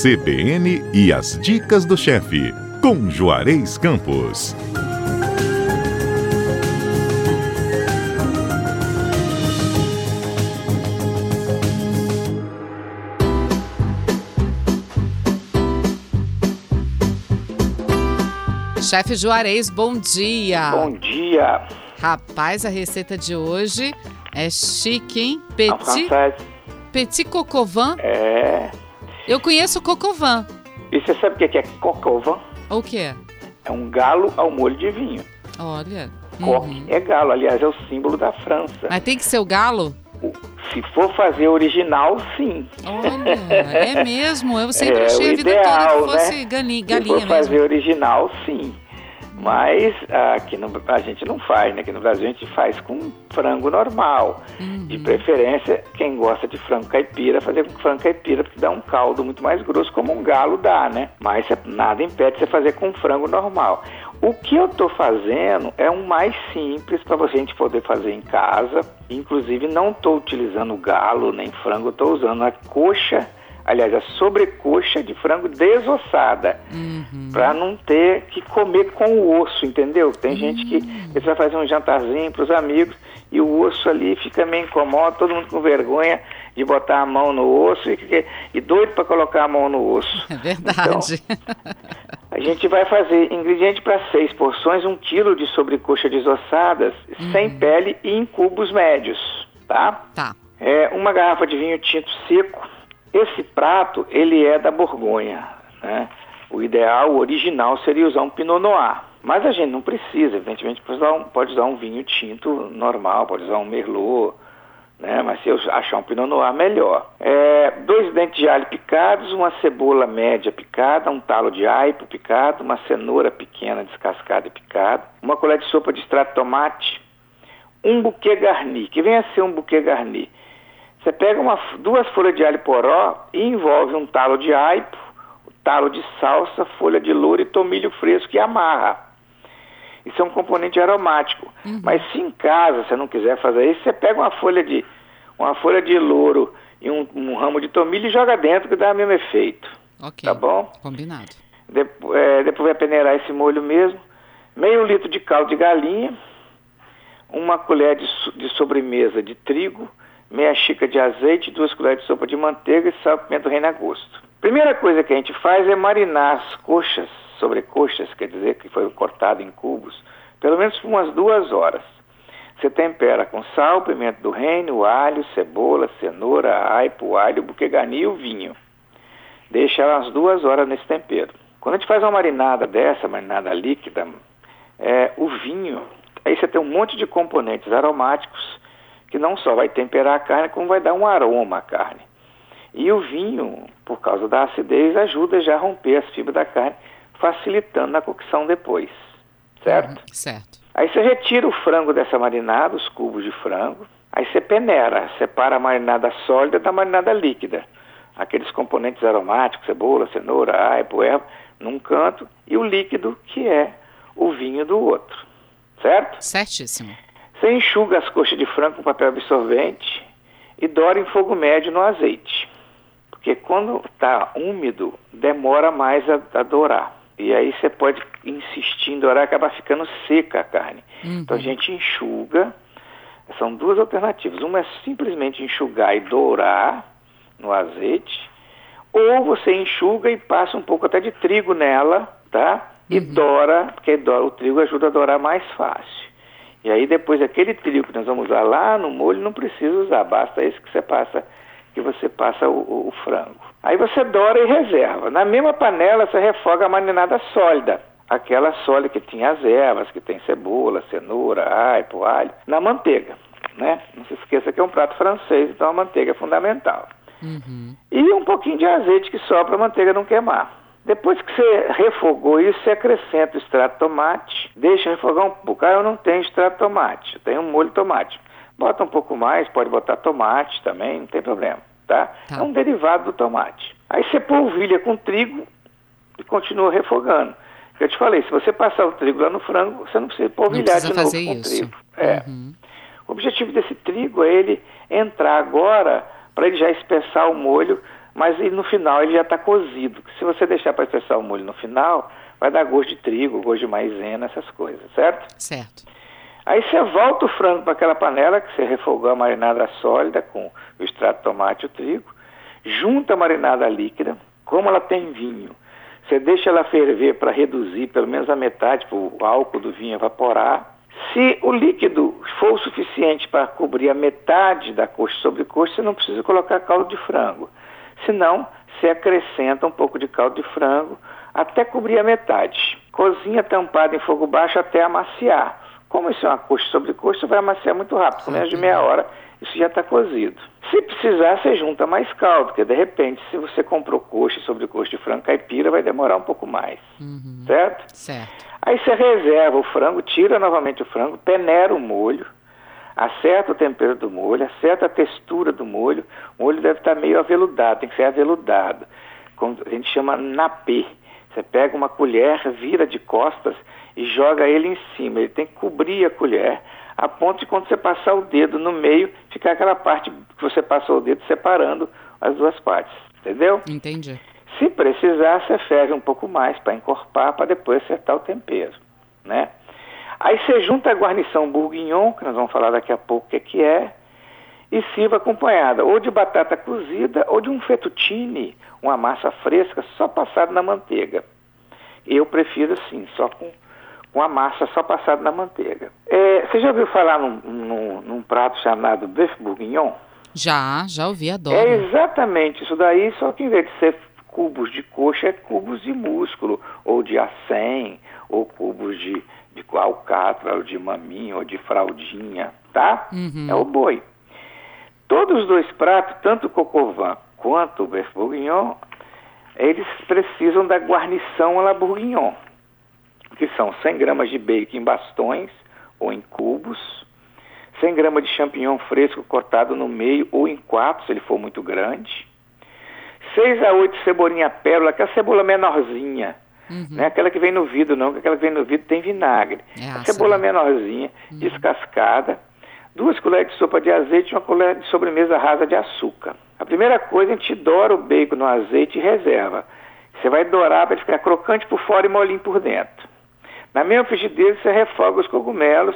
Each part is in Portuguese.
CBN e as dicas do chefe, com Juarez Campos. Chefe Juarez, bom dia. Bom dia. Rapaz, a receita de hoje é chique, hein? Petit, francês. petit cocovan. É. Eu conheço o cocovan. E você sabe o que é cocovan? O que é? É um galo ao molho de vinho. Olha. Coque uhum. é galo, aliás, é o símbolo da França. Mas tem que ser o galo? Se for fazer original, sim. Olha, é mesmo. Eu sempre É, achei a vida ideal, toda que fosse né? galinha, Se for galinha fazer mesmo. original, sim. Mas aqui no, a gente não faz, né? Aqui no Brasil a gente faz com frango normal. De Uhum. preferência, quem gosta de frango caipira, fazer com frango caipira, porque dá um caldo muito mais grosso, como um galo dá, né? Mas nada impede você fazer com frango normal. O que eu tô fazendo é um mais simples para a gente poder fazer em casa. Inclusive, não estou utilizando galo nem frango, estou usando a coxa, aliás, a sobrecoxa de frango desossada Uhum. para não ter que comer com o osso, entendeu? Tem gente que você vai fazer um jantarzinho para os amigos e o osso ali fica meio incomódo, todo mundo com vergonha de botar a mão no osso e, e doido para colocar a mão no osso. É verdade. A gente vai fazer ingrediente para seis porções, um quilo de sobrecoxa desossadas, sem pele e em cubos médios, tá? tá. É uma garrafa de vinho tinto seco. Esse prato, ele é da Borgonha, né? O ideal, o original, seria usar um Pinot Noir. Mas a gente não precisa, evidentemente, pode usar um, pode usar um vinho tinto normal, pode usar um Merlot, né? Mas se eu achar um Pinot Noir, melhor. É, dois dentes de alho picados, uma cebola média picada, um talo de aipo picado, uma cenoura pequena descascada e picada, uma colher de sopa de extrato de tomate, um buquê garni, que vem a ser um buquê garni. Você pega uma, duas folhas de alho poró e envolve um talo de aipo, talo de salsa, folha de louro e tomilho fresco e amarra. Isso é um componente aromático. Mas se em casa você não quiser fazer isso, você pega uma folha de uma folha de louro e um, um ramo de tomilho e joga dentro que dá o mesmo efeito. Ok. Tá bom? Combinado. É, depois vai peneirar esse molho mesmo. Meio litro de caldo de galinha, uma colher de, de sobremesa de trigo, meia xícara de azeite, duas colheres de sopa de manteiga e sal, pimenta reina a gosto. Primeira coisa que a gente faz é marinar as coxas, sobrecoxas, quer dizer que foi cortado em cubos, pelo menos por umas duas horas. Você tempera com sal, pimenta do reino, alho, cebola, cenoura, aipo, alho, buquegani e o vinho. Deixa ela umas duas horas nesse tempero. Quando a gente faz uma marinada dessa, marinada líquida, é, o vinho, aí você tem um monte de componentes aromáticos que não só vai temperar a carne, como vai dar um aroma à carne. E o vinho, por causa da acidez, ajuda já a romper as fibras da carne, facilitando na cocção depois. Certo? Uhum, Certo. Aí você retira o frango dessa marinada, os cubos de frango. Aí você peneira, separa a marinada sólida da marinada líquida. Aqueles componentes aromáticos, cebola, cenoura, aipo, erva, num canto, e o líquido, que é o vinho do outro. Certo? Certíssimo. Você enxuga as coxas de frango com papel absorvente e doura em fogo médio no azeite. Porque quando está úmido, demora mais a, a dourar. E aí você pode insistir em dourar, acaba ficando seca a carne. Uhum. Então a gente enxuga. São duas alternativas. Uma é simplesmente enxugar e dourar no azeite. Ou você enxuga e passa um pouco até de trigo nela, tá? E doura, porque dora- o trigo ajuda a dourar mais fácil. E aí depois aquele trigo que nós vamos usar lá no molho não precisa usar, basta esse que você passa, que você passa o, o- o frango. Aí você dora e reserva. Na mesma panela você refoga a marinada sólida. Aquela sólida que tinha as ervas, que tem cebola, cenoura, aipo, alho, na manteiga, né? Não se esqueça que é um prato francês, então a manteiga é fundamental. Uhum. E um pouquinho de azeite que só para a manteiga não queimar. Depois que você refogou isso, você acrescenta o extrato de tomate, deixa refogar um pouco. Ah, eu não tenho extrato de tomate, eu tenho um molho de tomate. Bota um pouco mais, pode botar tomate também, não tem problema, tá? Tá. É um derivado do tomate. Aí você polvilha com trigo e continua refogando. Eu te falei, se você passar o trigo lá no frango, você não precisa polvilhar precisa de novo fazer com isso. trigo. É. Uhum. O objetivo desse trigo é ele entrar agora para ele já espessar o molho, mas no final ele já está cozido. Se você deixar para espessar o molho no final, vai dar gosto de trigo, gosto de maisena, essas coisas, certo? Certo. Aí você volta o frango para aquela panela que você refogou a marinada sólida com o extrato de tomate e o trigo, junta a marinada líquida, como ela tem vinho, você deixa ela ferver para reduzir pelo menos a metade, para o álcool do vinho evaporar. Se o líquido for o suficiente para cobrir a metade da coxa sobre coxa, você não precisa colocar caldo de frango. Senão, você acrescenta um pouco de caldo de frango até cobrir a metade. Cozinha tampada em fogo baixo até amaciar. Como isso é uma coxa sobre coxa, vai amaciar muito rápido, com menos de meia hora isso já está cozido. Se precisar, você junta mais caldo, porque de repente, se você comprou coxa sobre coxa de frango caipira, vai demorar um pouco mais. Uhum. Certo? Certo. Aí você reserva o frango, tira novamente o frango, peneira o molho, acerta o tempero do molho, acerta a textura do molho. O molho deve estar meio aveludado, tem que ser aveludado. Como a gente chama napê. Você pega uma colher, vira de costas e joga ele em cima. Ele tem que cobrir a colher a ponto de quando você passar o dedo no meio, ficar aquela parte que você passou o dedo separando as duas partes. Entendeu? Entendi. Se precisar, você ferve um pouco mais para encorpar, para depois acertar o tempero, né? Aí você junta a guarnição bourguignon, que nós vamos falar daqui a pouco o que, é que é, e sirva acompanhada ou de batata cozida ou de um fettuccine, uma massa fresca só passada na manteiga. Eu prefiro assim, só com com a massa só passada na manteiga. É, você já ouviu falar num, num, num prato chamado bœuf bourguignon? Já, já ouvi, adoro. É exatamente isso daí, só que em vez de ser cubos de coxa, é cubos de músculo, ou de acém, ou cubos de, de alcatra, ou de maminho, ou de fraldinha, tá? Uhum. É o boi. Todos os dois pratos, tanto o cocovan quanto o bœuf bourguignon, eles precisam da guarnição à la bourguignon que são 100 gramas de bacon em bastões ou em cubos, 100 gramas de champignon fresco cortado no meio ou em quatro, se ele for muito grande, 6 a 8 cebolinha pérola, que é a cebola menorzinha, uhum. não é aquela que vem no vidro não, que aquela que vem no vidro tem vinagre. É a cebola menorzinha, uhum. descascada, duas colheres de sopa de azeite e uma colher de sobremesa rasa de açúcar. A primeira coisa, a gente doura o bacon no azeite e reserva. Você vai dourar para ele ficar crocante por fora e molinho por dentro. Na mesma frigideira você refoga os cogumelos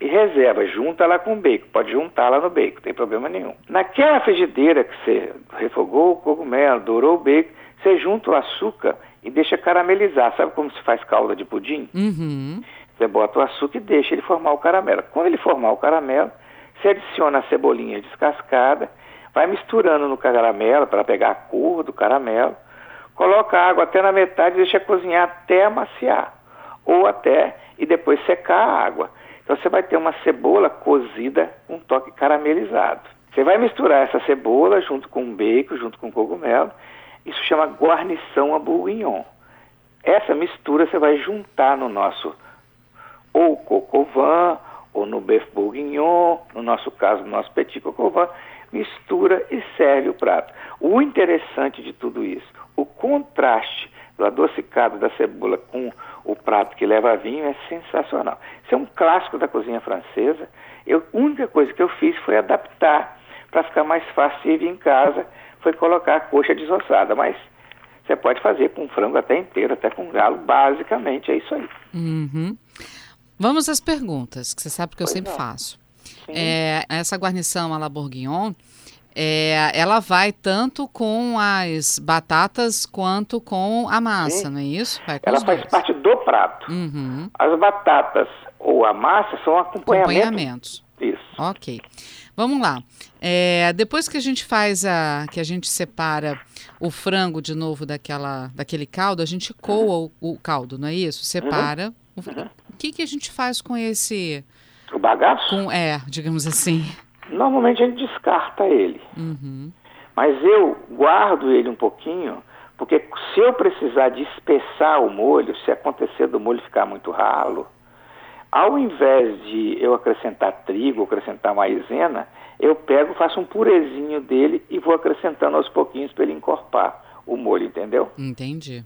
e reserva, junta lá com o bacon, pode juntar lá no bacon, não tem problema nenhum. Naquela frigideira que você refogou o cogumelo, dourou o bacon, você junta o açúcar e deixa caramelizar. Sabe como se faz calda de pudim? Uhum. Você bota o açúcar e deixa ele formar o caramelo. Quando ele formar o caramelo, você adiciona a cebolinha descascada, vai misturando no caramelo para pegar a cor do caramelo, coloca a água até na metade e deixa cozinhar até amaciar ou até e depois secar a água. Então você vai ter uma cebola cozida com um toque caramelizado. Você vai misturar essa cebola junto com o bacon, junto com o cogumelo. Isso chama guarnição a bourguignon. Essa mistura você vai juntar no nosso ou cocovan ou no bœuf bourguignon, no nosso caso, no nosso petit cocovan, mistura e serve o prato. O interessante de tudo isso, o contraste do adocicado da cebola com o prato que leva vinho é sensacional. Isso é um clássico da cozinha francesa. Eu, a única coisa que eu fiz foi adaptar para ficar mais fácil servir em casa, foi colocar a coxa desossada, mas você pode fazer com frango até inteiro, até com galo, basicamente é isso aí. Uhum. Vamos às perguntas, que você sabe que eu sempre faço. É, essa guarnição à la bourguignon, é, ela vai tanto com as batatas quanto com a massa, Sim. não é isso? ela faz dois. parte do prato. Uhum. As batatas ou a massa são acompanhamentos. acompanhamentos. Isso. Ok. Vamos lá. É, depois que a gente faz a. que a gente separa o frango de novo daquela, daquele caldo, a gente coa uhum. o, o, caldo, não é isso? Separa. Uhum. O, o que, que a gente faz com esse. O bagaço? Com, é, digamos assim. Normalmente a gente descarta ele. Uhum. Mas eu guardo ele um pouquinho, porque se eu precisar de espessar o molho, se acontecer do molho ficar muito ralo, ao invés de eu acrescentar trigo, acrescentar maisena, eu pego, faço um purezinho dele e vou acrescentando aos pouquinhos para ele encorpar o molho, entendeu? Entendi.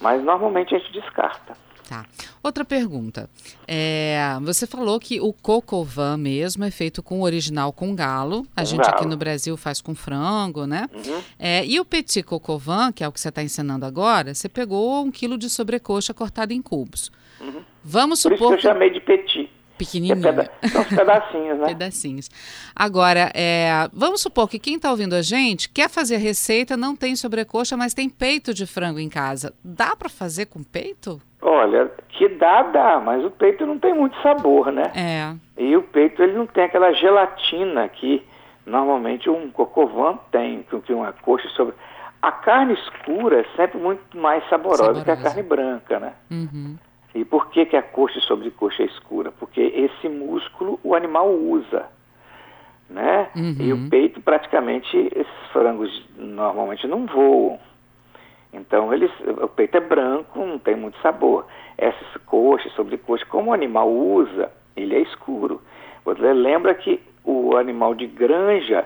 Mas normalmente a gente descarta. Tá. Outra pergunta. É, você falou que o cocovan mesmo é feito com o original com galo. A Com gente galo. aqui no Brasil faz com frango, né? Uhum. É, e o petit cocovan, que é o que você está ensinando agora, você pegou um quilo de sobrecoxa cortada em cubos. Vamos Por isso que supor eu chamei de petit. Que é pequenininho. peda são os pedacinhos, né? Pedacinhos. Agora, é, vamos supor que quem está ouvindo a gente quer fazer receita, não tem sobrecoxa, mas tem peito de frango em casa. Dá para fazer com peito? Olha, que dá, dá, mas o peito não tem muito sabor, né? É. E o peito ele não tem aquela gelatina que normalmente um cocovan tem, que uma coxa sobre. A carne escura é sempre muito mais saborosa, que a Saborosa. carne branca, né? Uhum. E por que, que a coxa sobre coxa é escura? Porque esse músculo o animal usa, né? Uhum. E o peito praticamente esses frangos normalmente não voam. Então eles, o peito é branco, não tem muito sabor. Essas coxas, sobrecoxa, como o animal usa, ele é escuro. Você lembra que o animal de granja,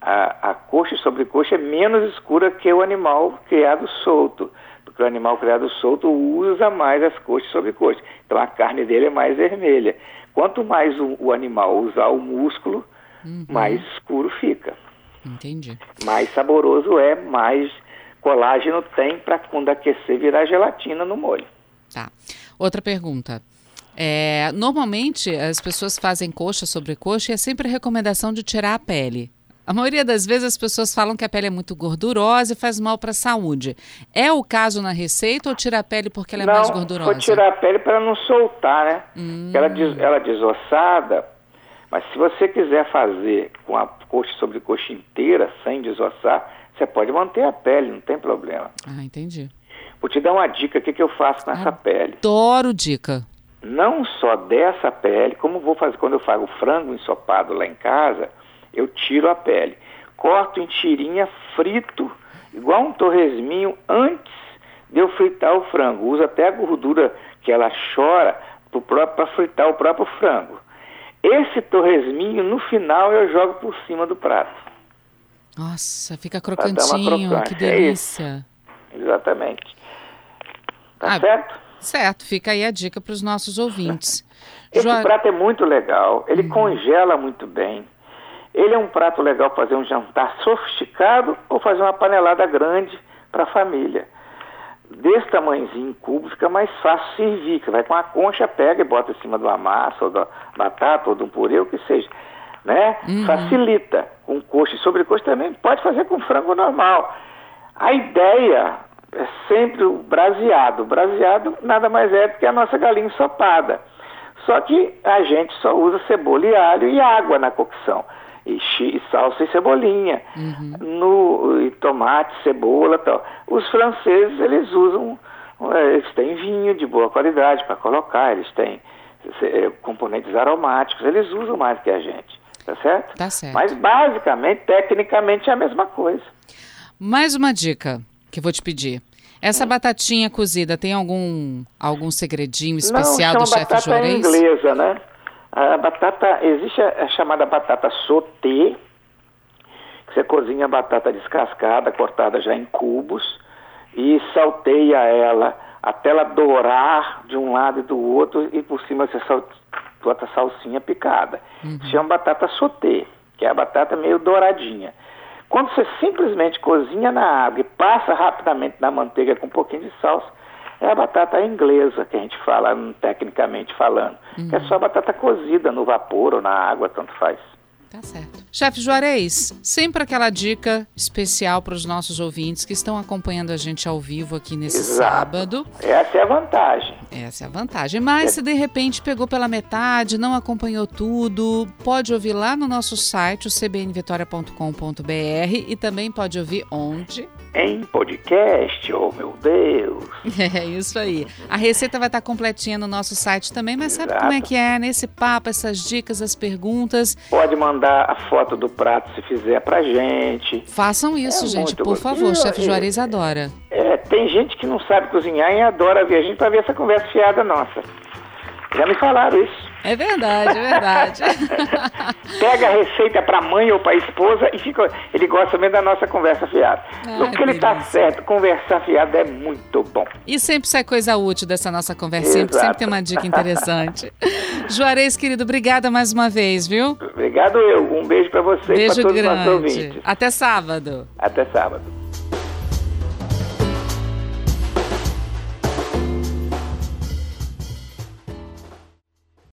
a, a coxa e sobrecoxa é menos escura que o animal criado solto. Porque o animal criado solto usa mais as coxas e sobrecoxa. Então a carne dele é mais vermelha. Quanto mais o, o animal usar o músculo, mais escuro fica. Entendi. Mais saboroso é, mais colágeno tem para quando aquecer virar gelatina no molho. Tá. Outra pergunta. É, normalmente as pessoas fazem coxa sobre coxa e é sempre a recomendação de tirar a pele. A maioria das vezes as pessoas falam que a pele é muito gordurosa e faz mal para a saúde. É o caso na receita ou tira a pele porque ela é não, mais gordurosa? vou tirar a pele para não soltar, né? Hum. Ela, des, ela desossada, mas se você quiser fazer com a coxa sobre coxa inteira, sem desossar, você pode manter a pele, não tem problema. Ah, entendi. Vou te dar uma dica, o que, que eu faço com essa pele. Adoro dica. Não só dessa pele, como vou fazer quando eu faço frango ensopado lá em casa, eu tiro a pele. Corto em tirinha, frito, igual um torresminho, antes de eu fritar o frango. Uso até a gordura que ela chora para fritar o próprio frango. Esse torresminho, no final, eu jogo por cima do prato. Nossa, fica crocantinho, que é delícia. Exatamente. Tá Ah, certo? Certo, fica aí a dica para os nossos ouvintes. Esse Joa- prato é muito legal, ele congela muito bem. Ele é um prato legal para fazer um jantar sofisticado ou fazer uma panelada grande para a família. Desse tamanhozinho em cubo fica mais fácil servir. Você vai com a concha, pega e bota em cima de uma massa, ou da batata, ou de um purê, o que seja. Né? Facilita. Com coxa e sobrecoxa também pode fazer com frango normal. A ideia é sempre o braseado. O braseado nada mais é do que a nossa galinha ensopada. Só que a gente só usa cebola e alho e água na cocção. E, salsa e cebolinha. No, e tomate, cebola tal. Os franceses, eles usam, eh, eles têm vinho de boa qualidade para colocar, eles têm eh, componentes aromáticos, eles usam mais que a gente. Tá certo? Tá certo. Mas basicamente, tecnicamente, é a mesma coisa. Mais uma dica que vou te pedir. Essa batatinha cozida tem algum algum segredinho especial Não, do chefe batata Juarez? inglesa, né? A batata, existe a, a chamada batata sauté, que você cozinha a batata descascada, cortada já em cubos, e salteia ela até ela dourar de um lado e do outro, e por cima você bota salsinha picada. Se chama batata sauté, que é a batata meio douradinha. Quando você simplesmente cozinha na água e passa rapidamente na manteiga com um pouquinho de salsa, é a batata inglesa que a gente fala, tecnicamente falando. Que é só batata cozida no vapor ou na água, tanto faz. Tá certo. Chefe Juarez, sempre aquela dica especial para os nossos ouvintes que estão acompanhando a gente ao vivo aqui nesse Exato. sábado. Essa é a vantagem. Essa é a vantagem. Mas se de repente pegou pela metade, não acompanhou tudo, pode ouvir lá no nosso site, o cbnvitoria.com.br e também pode ouvir onde? Em podcast, oh meu Deus. É isso aí. A receita vai estar completinha no nosso site também, mas sabe Exato. como é que é? Nesse papo, essas dicas, as perguntas. Pode mandar a foto do prato se fizer pra gente. Façam isso, É gente, por gostoso. favor. Chefe e- Juarez adora. É, tem gente que não sabe cozinhar e adora ver a gente pra ver essa conversa fiada nossa. Já me falaram isso. É verdade, é verdade. Pega a receita para a mãe ou para a esposa e fica. Ele gosta mesmo da nossa conversa fiada. Ah, Porque ele está certo, conversar fiada é muito bom. E sempre sai coisa útil dessa nossa conversinha, sempre tem uma dica interessante. Juarez, querido, obrigada mais uma vez, viu? Obrigado eu. Um beijo para você beijo e para todos grande. os nossos ouvintes. Até sábado. Até sábado.